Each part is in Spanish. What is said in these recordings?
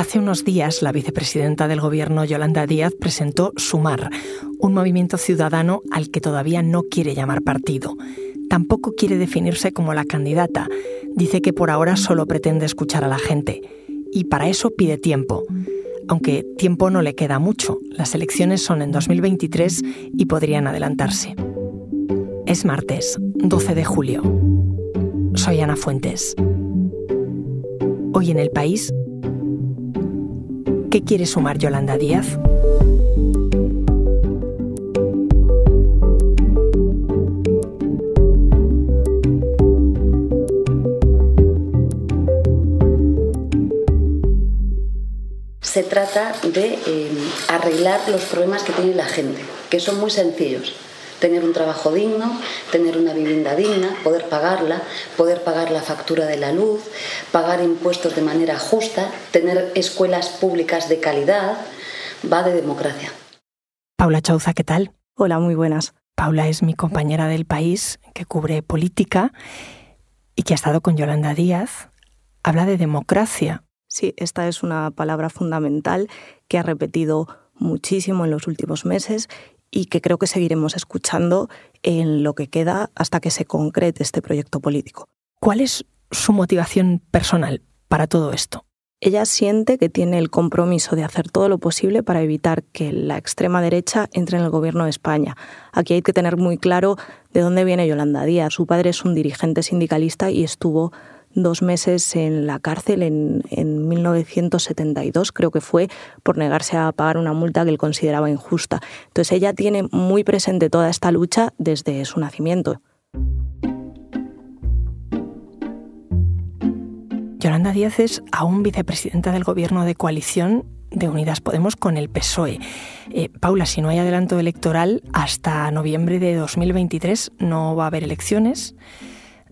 Hace unos días, la vicepresidenta del Gobierno, Yolanda Díaz, presentó Sumar, un movimiento ciudadano al que todavía no quiere llamar partido. Tampoco quiere definirse como la candidata. Dice que por ahora solo pretende escuchar a la gente. Y para eso pide tiempo. Aunque tiempo no le queda mucho. Las elecciones son en 2023 y podrían adelantarse. Es martes, 12 de julio. Soy Ana Fuentes. Hoy en el país, ¿qué quiere sumar Yolanda Díaz? Se trata de eh, arreglar los problemas que tiene la gente, que son muy sencillos tener un trabajo digno, tener una vivienda digna, poder pagarla, poder pagar la factura de la luz, pagar impuestos de manera justa, tener escuelas públicas de calidad, va de democracia. Paula Chauza, ¿qué tal? Hola, muy buenas. Paula es mi compañera del país que cubre política y que ha estado con Yolanda Díaz. Habla de democracia. Sí, esta es una palabra fundamental que ha repetido muchísimo en los últimos meses y que creo que seguiremos escuchando en lo que queda hasta que se concrete este proyecto político. ¿Cuál es su motivación personal para todo esto? Ella siente que tiene el compromiso de hacer todo lo posible para evitar que la extrema derecha entre en el gobierno de España. Aquí hay que tener muy claro de dónde viene Yolanda Díaz. Su padre es un dirigente sindicalista y estuvo dos meses en la cárcel en, en 1972, creo que fue, por negarse a pagar una multa que él consideraba injusta. Entonces ella tiene muy presente toda esta lucha desde su nacimiento. Yolanda Díaz es aún vicepresidenta del gobierno de coalición de Unidas Podemos con el PSOE. Eh, Paula, si no hay adelanto electoral, hasta noviembre de 2023 no va a haber elecciones.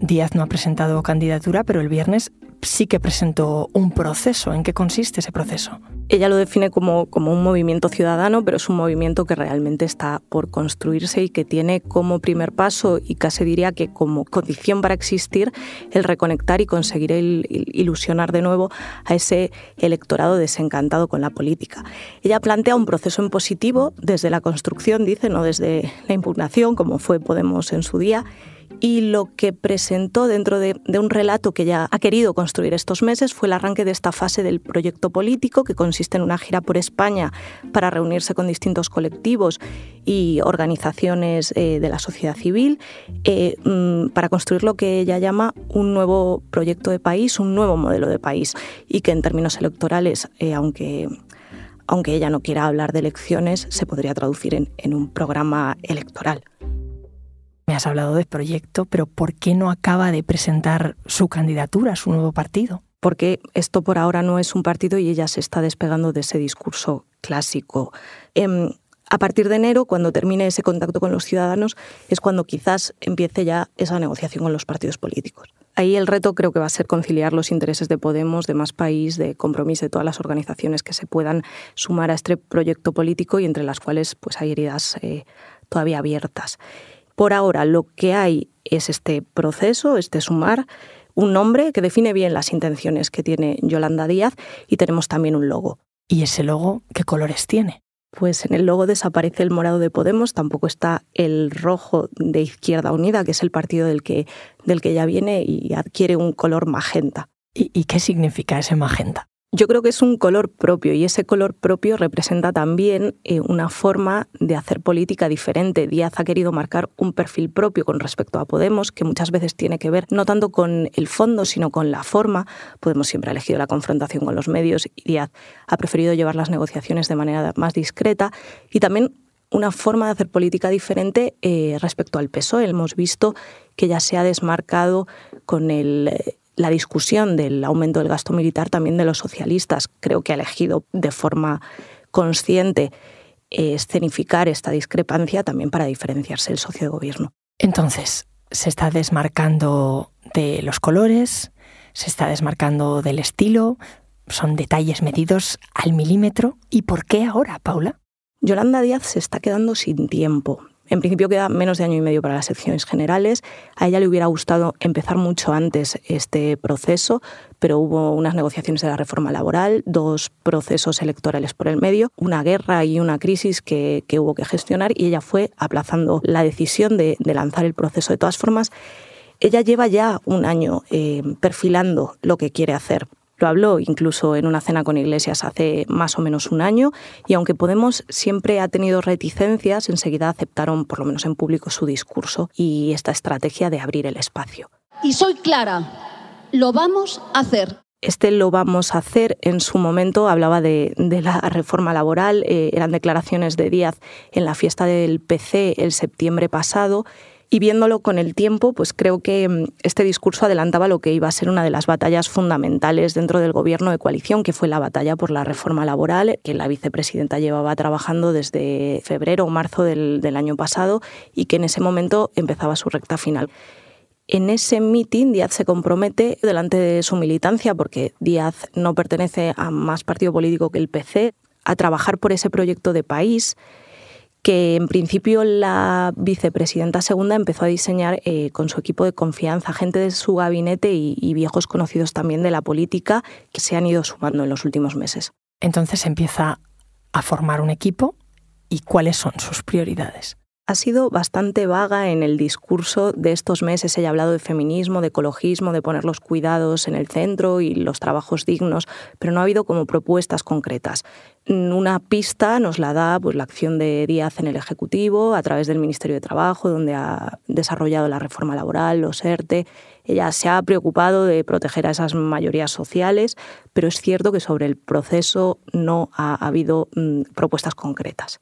Díaz no ha presentado candidatura, pero el viernes sí que presentó un proceso. ¿En qué consiste ese proceso? Ella lo define como, como, un movimiento ciudadano, pero es un movimiento que realmente está por construirse y que tiene como primer paso, y casi diría que como condición para existir, el reconectar y conseguir ilusionar de nuevo a ese electorado desencantado con la política. Ella plantea un proceso en positivo desde la construcción, dice, no desde la impugnación, como fue Podemos en su día, y lo que presentó dentro de, un relato que ya ha querido construir estos meses fue el arranque de esta fase del proyecto político, que consiste en una gira por España para reunirse con distintos colectivos y organizaciones eh, de la sociedad civil, eh, mm, para construir lo que ella llama un nuevo proyecto de país, un nuevo modelo de país, y que en términos electorales, eh, aunque aunque ella no quiera hablar de elecciones, se podría traducir en un programa electoral. Me has hablado de proyecto, pero ¿por qué no acaba de presentar su candidatura, su nuevo partido? Porque esto por ahora no es un partido y ella se está despegando de ese discurso clásico. Em, a partir de enero, cuando termine ese contacto con los ciudadanos, es cuando quizás empiece ya esa negociación con los partidos políticos. Ahí el reto creo que va a ser conciliar los intereses de Podemos, de Más País, de Compromiso, de todas las organizaciones que se puedan sumar a este proyecto político y entre las cuales pues, hay heridas eh, todavía abiertas. Por ahora lo que hay es este proceso, este sumar, un nombre que define bien las intenciones que tiene Yolanda Díaz y tenemos también un logo. ¿Y ese logo qué colores tiene? Pues en el logo desaparece el morado de Podemos, tampoco está el rojo de Izquierda Unida, que es el partido del que, del que ya viene y adquiere un color magenta. ¿Y, qué significa ese magenta? Yo creo que es un color propio y ese color propio representa también eh, una forma de hacer política diferente. Díaz ha querido marcar un perfil propio con respecto a Podemos, que muchas veces tiene que ver no tanto con el fondo, sino con la forma. Podemos siempre ha elegido la confrontación con los medios y Díaz ha preferido llevar las negociaciones de manera más discreta y también una forma de hacer política diferente eh, respecto al PSOE. Hemos visto que ya se ha desmarcado con el eh, la discusión del aumento del gasto militar también de los socialistas. Creo que ha elegido de forma consciente eh, escenificar esta discrepancia también para diferenciarse el socio de gobierno. Entonces, se está desmarcando de los colores, se está desmarcando del estilo, son detalles medidos al milímetro. ¿Y por qué ahora, Paula? Yolanda Díaz se está quedando sin tiempo En principio queda menos de año y medio para las elecciones generales. A ella le hubiera gustado empezar mucho antes este proceso, pero hubo unas negociaciones de la reforma laboral, dos procesos electorales por el medio, una guerra y una crisis que, hubo que gestionar y ella fue aplazando la decisión de, lanzar el proceso. De todas formas, ella lleva ya un año eh, perfilando lo que quiere hacer. Lo habló incluso en una cena con Iglesias hace más o menos un año y aunque Podemos siempre ha tenido reticencias, enseguida aceptaron, por lo menos en público, su discurso y esta estrategia de abrir el espacio. Y soy clara, lo vamos a hacer. Este lo vamos a hacer en su momento hablaba de, la reforma laboral, eh, eran declaraciones de Díaz en la fiesta del PC el septiembre pasado y viéndolo con el tiempo, pues creo que mm, este discurso adelantaba lo que iba a ser una de las batallas fundamentales dentro del gobierno de coalición, que fue la batalla por la reforma laboral, que la vicepresidenta llevaba trabajando desde febrero o marzo del, año pasado y que en ese momento empezaba su recta final. En ese mitin Díaz se compromete delante de su militancia, porque Díaz no pertenece a más partido político que el PC, a trabajar por ese proyecto de país que en principio la vicepresidenta segunda empezó a diseñar eh, con su equipo de confianza, gente de su gabinete y, viejos conocidos también de la política que se han ido sumando en los últimos meses. Entonces empieza a formar un equipo y cuáles son sus prioridades ha sido bastante vaga en el discurso de estos meses. Ella ha hablado de feminismo, de ecologismo, de poner los cuidados en el centro y los trabajos dignos, pero no ha habido como propuestas concretas. Una pista nos la da pues, la acción de Díaz en el Ejecutivo, a través del Ministerio de Trabajo, donde ha desarrollado la reforma laboral, los ERTE. Ella se ha preocupado de proteger a esas mayorías sociales, pero es cierto que sobre el proceso no ha habido mm, propuestas concretas.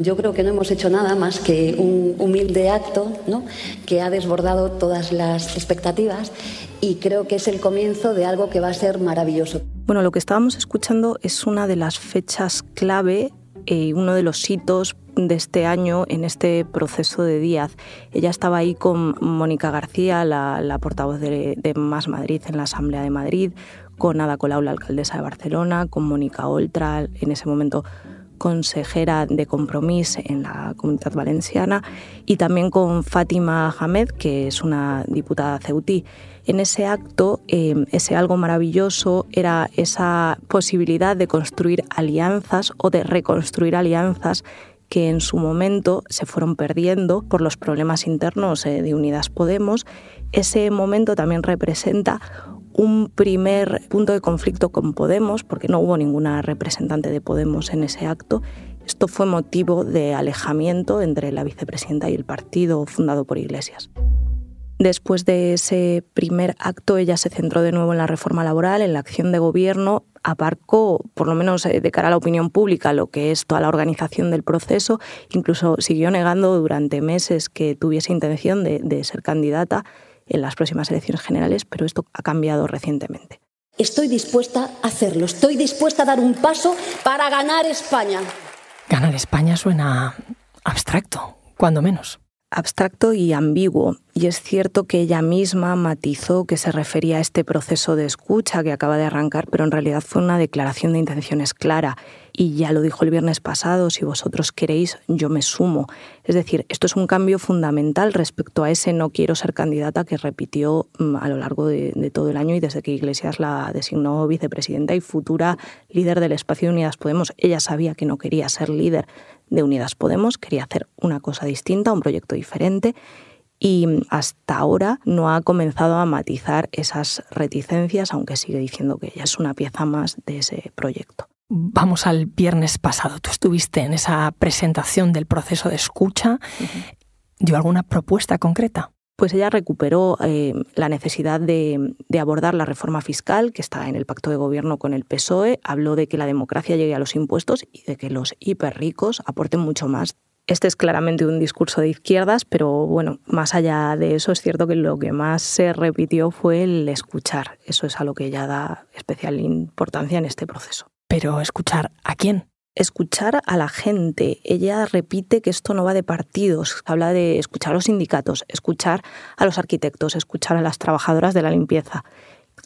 Yo creo que no hemos hecho nada más que un humilde acto ¿no? que ha desbordado todas las expectativas y creo que es el comienzo de algo que va a ser maravilloso. Bueno, lo que estábamos escuchando es una de las fechas clave eh, uno de los hitos de este año en este proceso de Díaz. Ella estaba ahí con Mónica García, la, portavoz de, de, Más Madrid en la Asamblea de Madrid, con Ada Colau, la alcaldesa de Barcelona, con Mónica Oltra, en ese momento consejera de compromiso en la comunidad valenciana, y también con Fátima Hamed, que es una diputada ceutí. En ese acto, em, ese algo maravilloso era esa posibilidad de construir alianzas o de reconstruir alianzas que en su momento se fueron perdiendo por los problemas internos eh, de Unidas Podemos. Ese momento también representa un primer punto de conflicto con Podemos, porque no hubo ninguna representante de Podemos en ese acto. Esto fue motivo de alejamiento entre la vicepresidenta y el partido fundado por Iglesias. Después de ese primer acto, ella se centró de nuevo en la reforma laboral, en la acción de gobierno, aparcó, por lo menos eh, de cara a la opinión pública, lo que es toda la organización del proceso, incluso siguió negando durante meses que tuviese intención de, de ser candidata en las próximas elecciones generales, pero esto ha cambiado recientemente. Estoy dispuesta a hacerlo, estoy dispuesta a dar un paso para ganar España. Ganar España suena abstracto, cuando menos abstracto y ambiguo, y es cierto que ella misma matizó que se refería a este proceso de escucha que acaba de arrancar, pero en realidad fue una declaración de intenciones clara, y ya lo dijo el viernes pasado, si vosotros queréis, yo me sumo. Es decir, esto es un cambio fundamental respecto a ese no quiero ser candidata que repitió mm, a lo largo de, todo el año y desde que Iglesias la designó vicepresidenta y futura líder del espacio de Unidas Podemos. Ella sabía que no quería ser líder de Unidas Podemos, quería hacer una cosa distinta, un proyecto diferente y hasta ahora no ha comenzado a matizar esas reticencias, aunque sigue diciendo que ella es una pieza más de ese proyecto. Vamos al viernes pasado. Tú estuviste en esa presentación del proceso de escucha. ¿Dio alguna propuesta concreta? pues ella recuperó eh, la necesidad de, abordar la reforma fiscal que está en el pacto de gobierno con el PSOE, habló de que la democracia llegue a los impuestos y de que los hiperricos aporten mucho más. Este es claramente un discurso de izquierdas, pero bueno, más allá de eso es cierto que lo que más se repitió fue el escuchar. Eso es a lo que ella da especial importancia en este proceso. Pero escuchar a quién? escuchar a la gente. Ella repite que esto no va de partidos, habla de escuchar a los sindicatos, escuchar a los arquitectos, escuchar a las trabajadoras de la limpieza.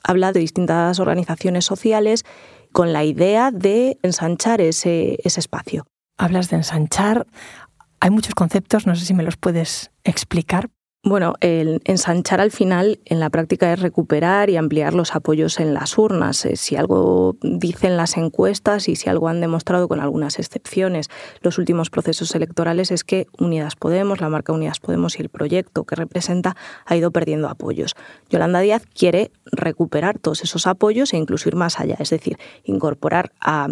Habla de distintas organizaciones sociales con la idea de ensanchar ese, ese espacio. Hablas de ensanchar. Hay muchos conceptos, no sé si me los puedes explicar. Bueno, el ensanchar al final en la práctica es recuperar y ampliar los apoyos en las urnas. Eh, si algo dicen las encuestas y si algo han demostrado con algunas excepciones los últimos procesos electorales es que Unidas Podemos, la marca Unidas Podemos y el proyecto que representa ha ido perdiendo apoyos. Yolanda Díaz quiere recuperar todos esos apoyos e incluso ir más allá, es decir, incorporar a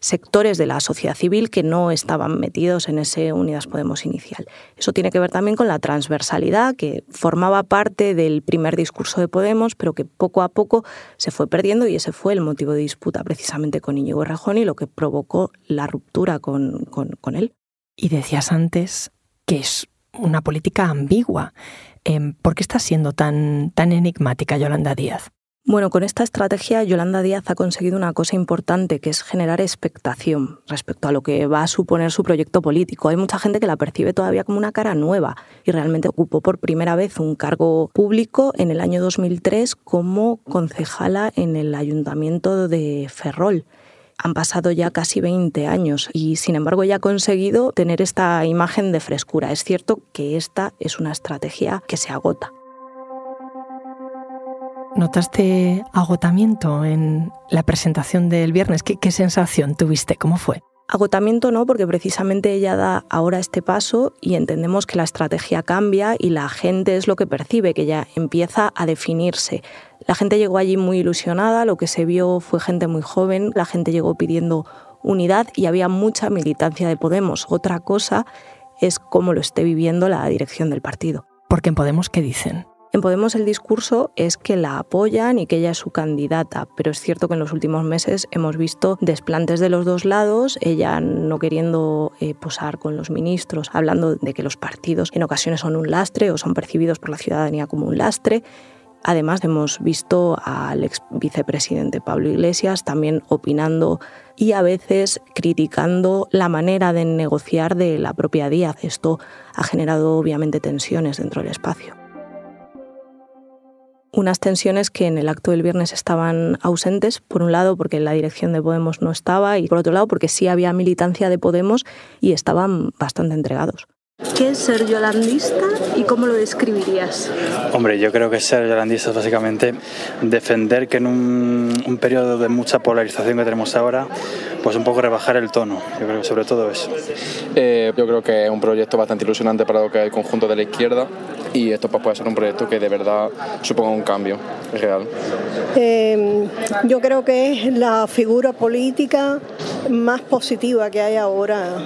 sectores de la sociedad civil que no estaban metidos en ese Unidas Podemos inicial. Eso tiene que ver también con la transversalidad que formaba parte del primer discurso de Podemos, pero que poco a poco se fue perdiendo y ese fue el motivo de disputa precisamente con Íñigo Errejón y lo que provocó la ruptura con, con, él. Y decías antes que es una política ambigua. Em, ¿Por qué está siendo tan, tan enigmática Yolanda Díaz? Bueno, con esta estrategia Yolanda Díaz ha conseguido una cosa importante, que es generar expectación respecto a lo que va a suponer su proyecto político. Hay mucha gente que la percibe todavía como una cara nueva y realmente ocupó por primera vez un cargo público en el año 2003 como concejala en el ayuntamiento de Ferrol. Han pasado ya casi 20 años y sin embargo ya ha conseguido tener esta imagen de frescura. Es cierto que esta es una estrategia que se agota. ¿Notaste agotamiento en la presentación del viernes? ¿Qué, sensación tuviste? ¿Cómo fue? Agotamiento no, porque precisamente ella da ahora este paso y entendemos que la estrategia cambia y la gente es lo que percibe, que ya empieza a definirse. La gente llegó allí muy ilusionada, lo que se vio fue gente muy joven, la gente llegó pidiendo unidad y había mucha militancia de Podemos. Otra cosa es cómo lo esté viviendo la dirección del partido. Porque en Podemos, ¿qué dicen? En Podemos el discurso es que la apoyan y que ella es su candidata, pero es cierto que en los últimos meses hemos visto desplantes de los dos lados, ella no queriendo eh, posar con los ministros, hablando de que los partidos en ocasiones son un lastre o son percibidos por la ciudadanía como un lastre. Además, hemos visto al ex vicepresidente Pablo Iglesias también opinando y a veces criticando la manera de negociar de la propia Díaz. Esto ha generado obviamente tensiones dentro del espacio unas tensiones que en el acto del viernes estaban ausentes, por un lado porque la dirección de Podemos no estaba y por otro lado porque sí había militancia de Podemos y estaban bastante entregados. ¿Qué es ser yolandista y cómo lo describirías? Hombre, yo creo que ser yolandista es básicamente defender que en un, periodo de mucha polarización que tenemos ahora, pues un poco rebajar el tono. Yo creo que sobre todo eso. Eh, yo creo que es un proyecto bastante ilusionante para lo que es el conjunto de la izquierda y esto pues, puede ser un proyecto que de verdad suponga un cambio real. Eh, yo creo que es la figura política más positiva que hay ahora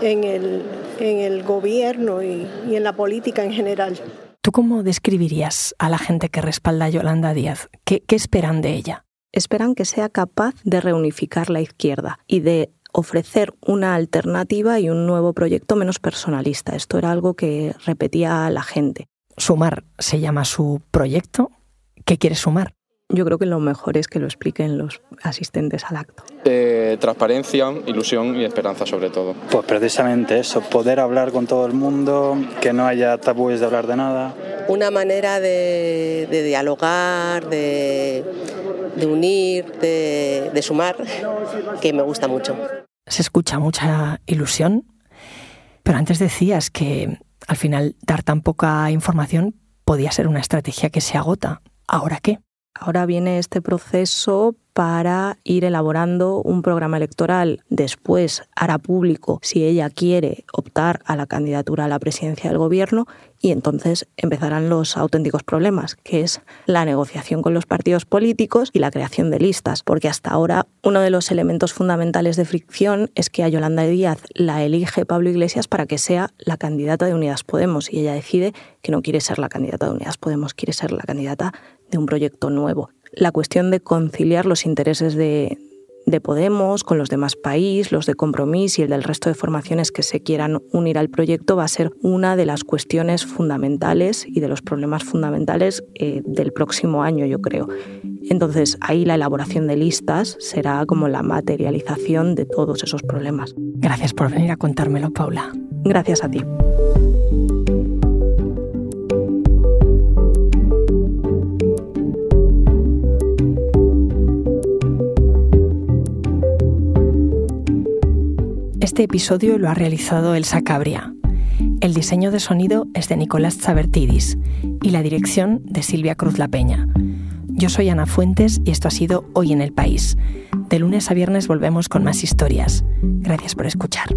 en el, en el gobierno y, y, en la política en general. ¿Tú cómo describirías a la gente que respalda a Yolanda Díaz? ¿Qué, qué esperan de ella? Esperan que sea capaz de reunificar la izquierda y de ofrecer una alternativa y un nuevo proyecto menos personalista. Esto era algo que repetía la gente. Sumar se llama su proyecto. ¿Qué quiere sumar? Yo creo que lo mejor es que lo expliquen los asistentes al acto. Eh, transparencia, ilusión y esperanza sobre todo. Pues precisamente eso, poder hablar con todo el mundo, que no haya tabúes de hablar de nada. Una manera de, dialogar, de, unir, de, de sumar, que me gusta mucho. Se escucha mucha ilusión, pero antes decías que al final dar tan poca información podía ser una estrategia que se agota. ¿Ahora qué? Ahora viene este proceso para ir elaborando un programa electoral. Después hará público si ella quiere optar a la candidatura a la presidencia del gobierno y entonces empezarán los auténticos problemas, que es la negociación con los partidos políticos y la creación de listas, porque hasta ahora uno de los elementos fundamentales de fricción es que a Yolanda Díaz la elige Pablo Iglesias para que sea la candidata de Unidas Podemos y ella decide que no quiere ser la candidata de Unidas Podemos, quiere ser la candidata de un proyecto nuevo. La cuestión de conciliar los intereses de, Podemos con los demás países, los de Compromís y el del resto de formaciones que se quieran unir al proyecto va a ser una de las cuestiones fundamentales y de los problemas fundamentales eh, del próximo año, yo creo. Entonces, ahí la elaboración de listas será como la materialización de todos esos problemas. Gracias por venir a contármelo, Paula. Gracias a ti. Este episodio lo ha realizado Elsa Cabria. El diseño de sonido es de Nicolás Chabertidis y la dirección de Silvia Cruz La Peña. Yo soy Ana Fuentes y esto ha sido Hoy en el País. De lunes a viernes volvemos con más historias. Gracias por escuchar.